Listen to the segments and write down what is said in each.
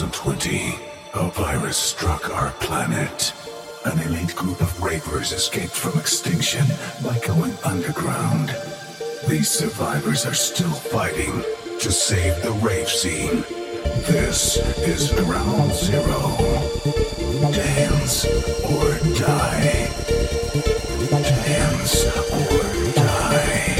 2020, a virus struck our planet. An elite group of ravers escaped from extinction by going underground. These survivors are still fighting to save the rave scene. This is Ground Zero. Dance or die. Dance or die.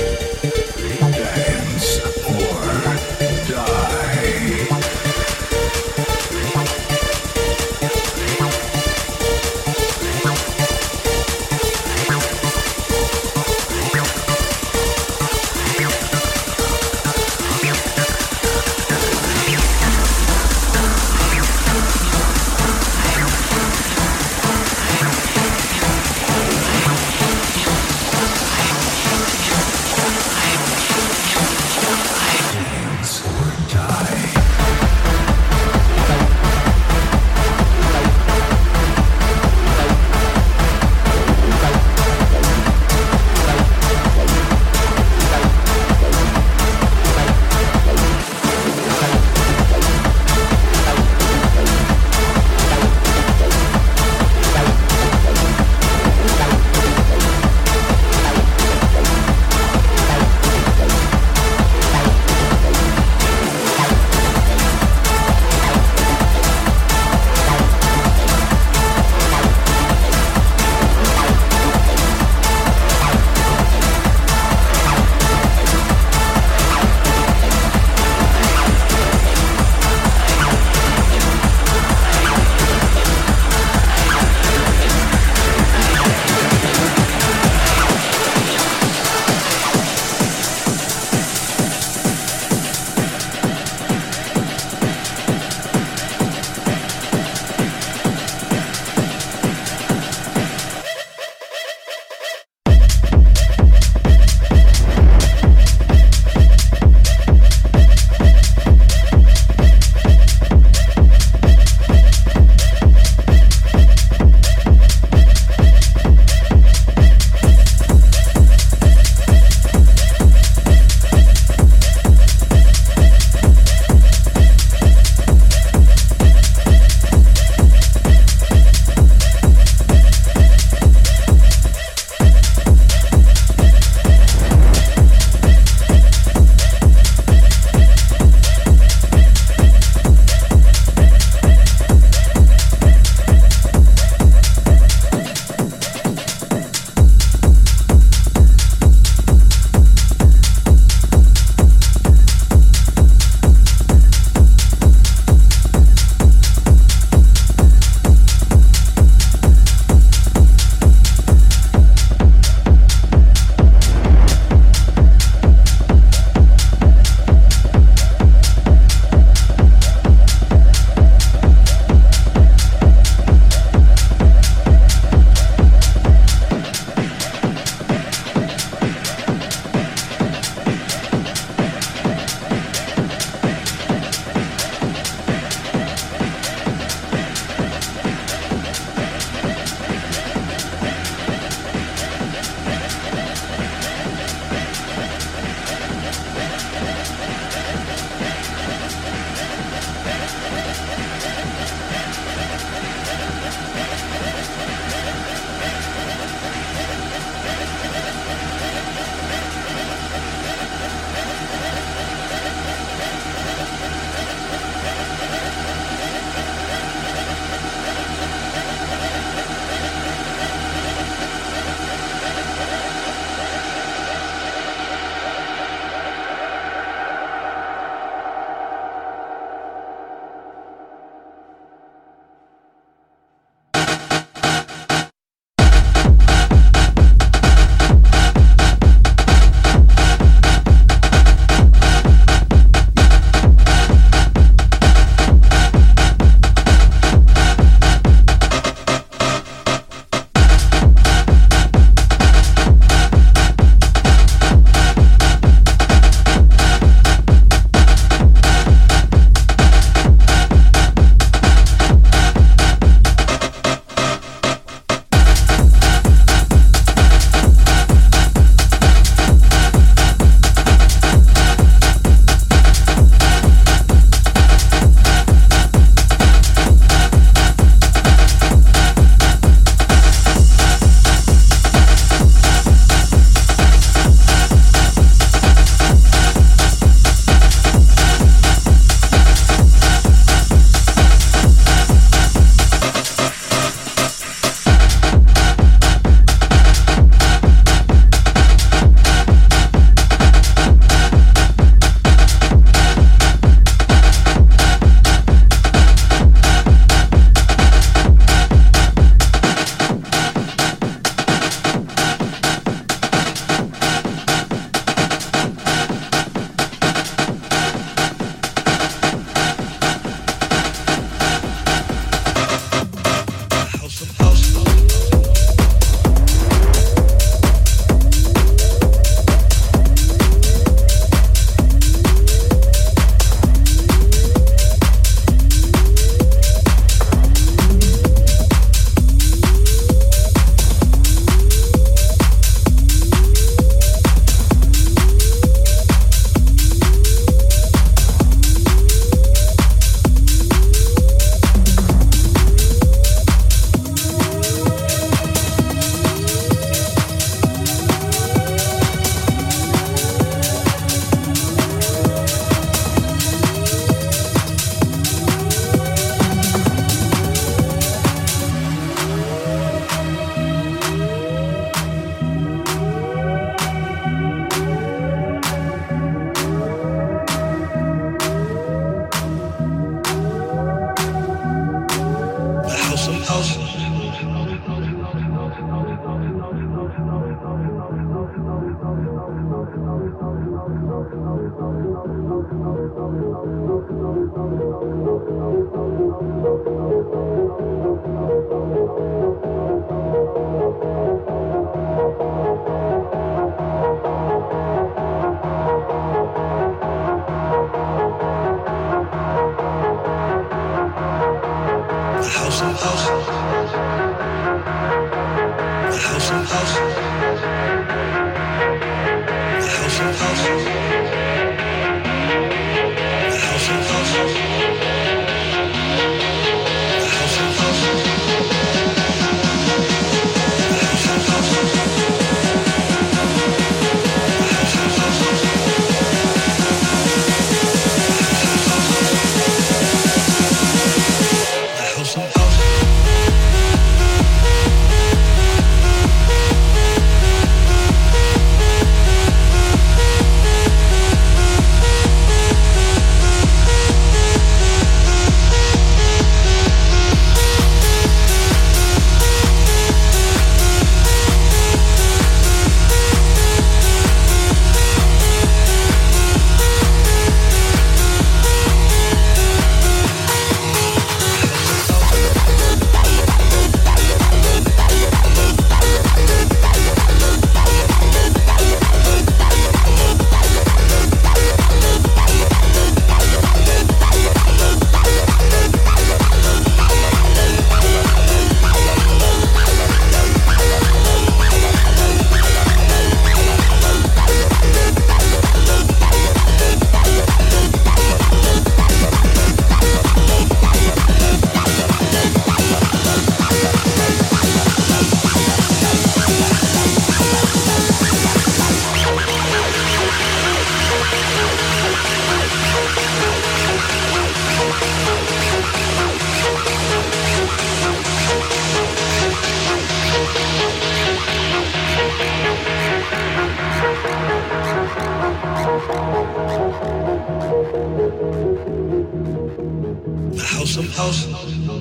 House of house.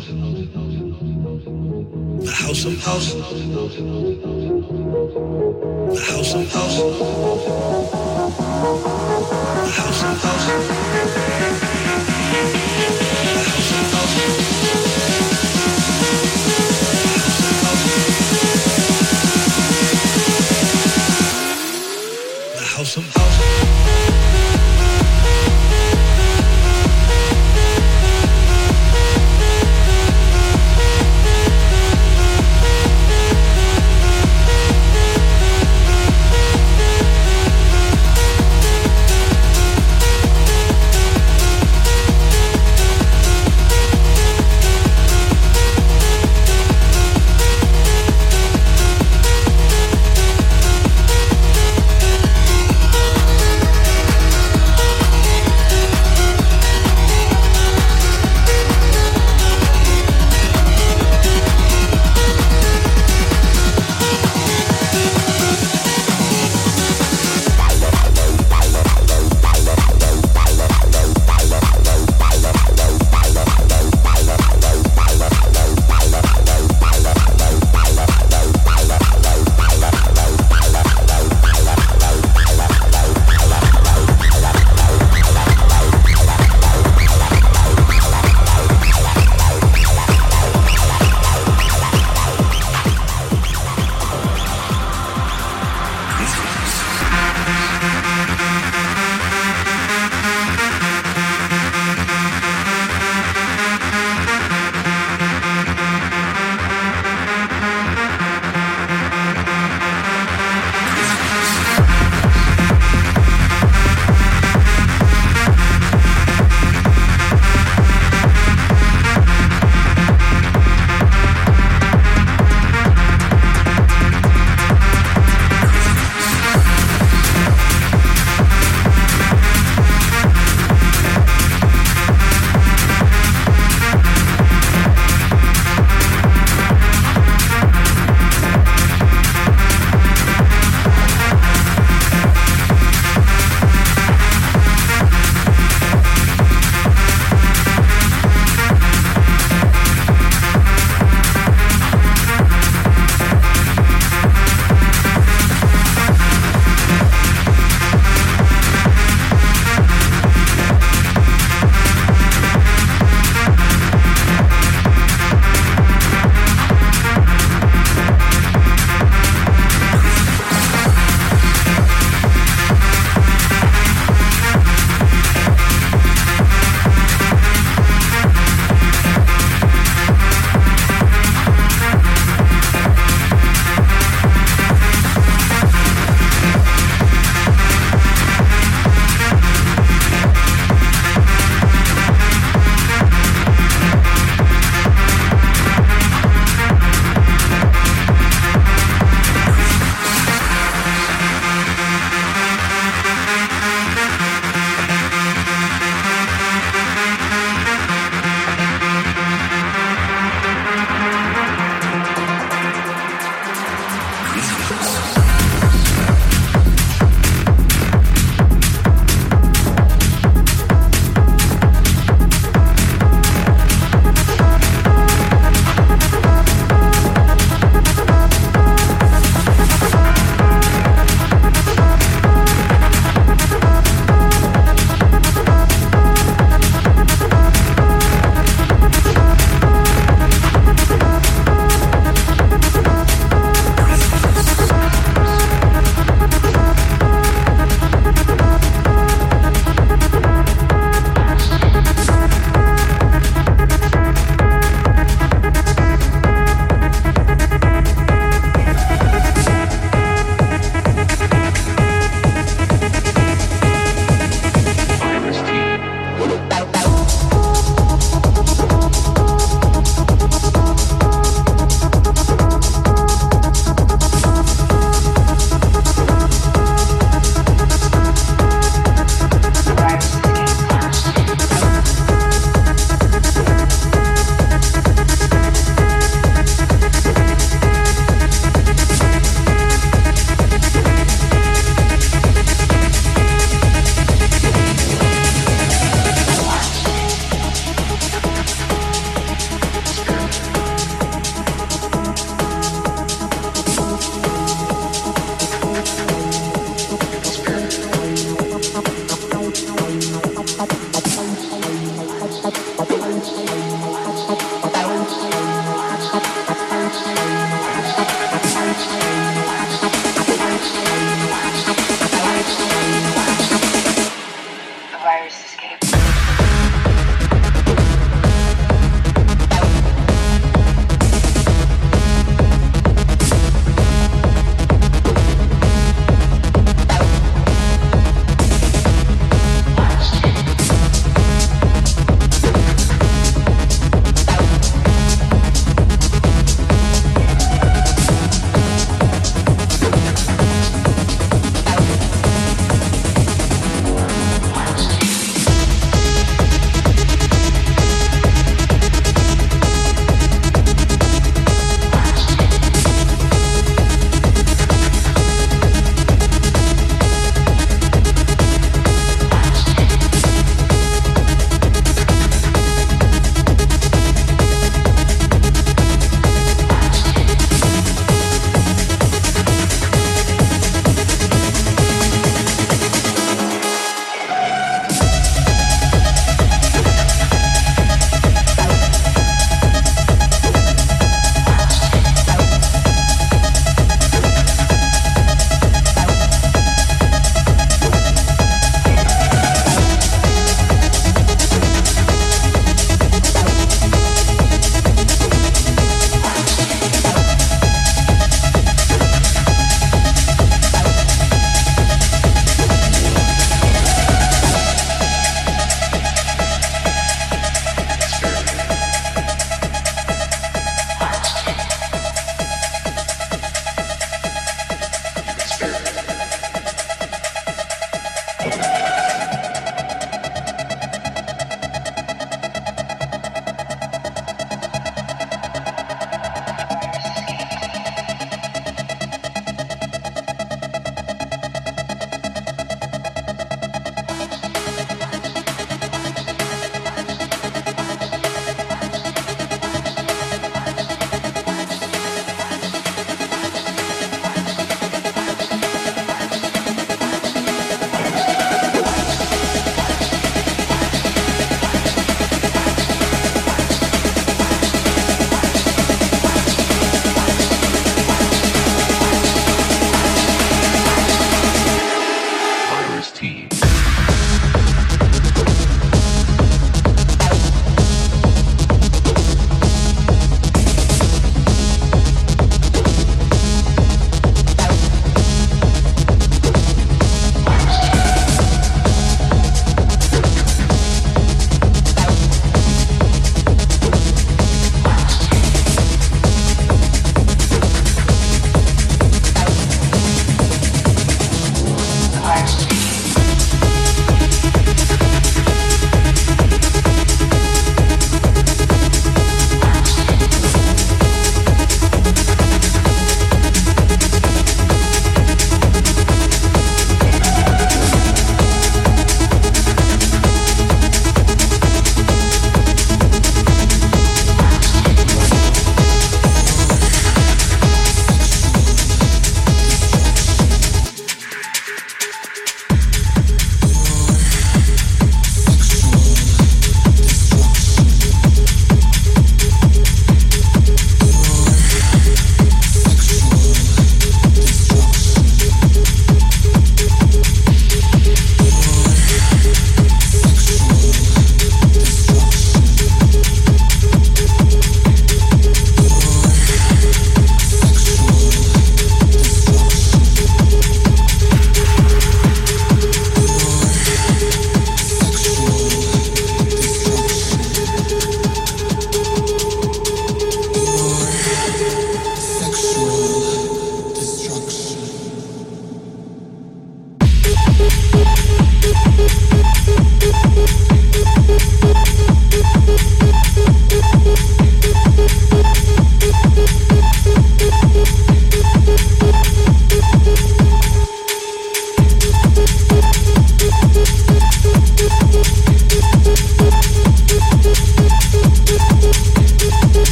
The house of house. The house of house. The house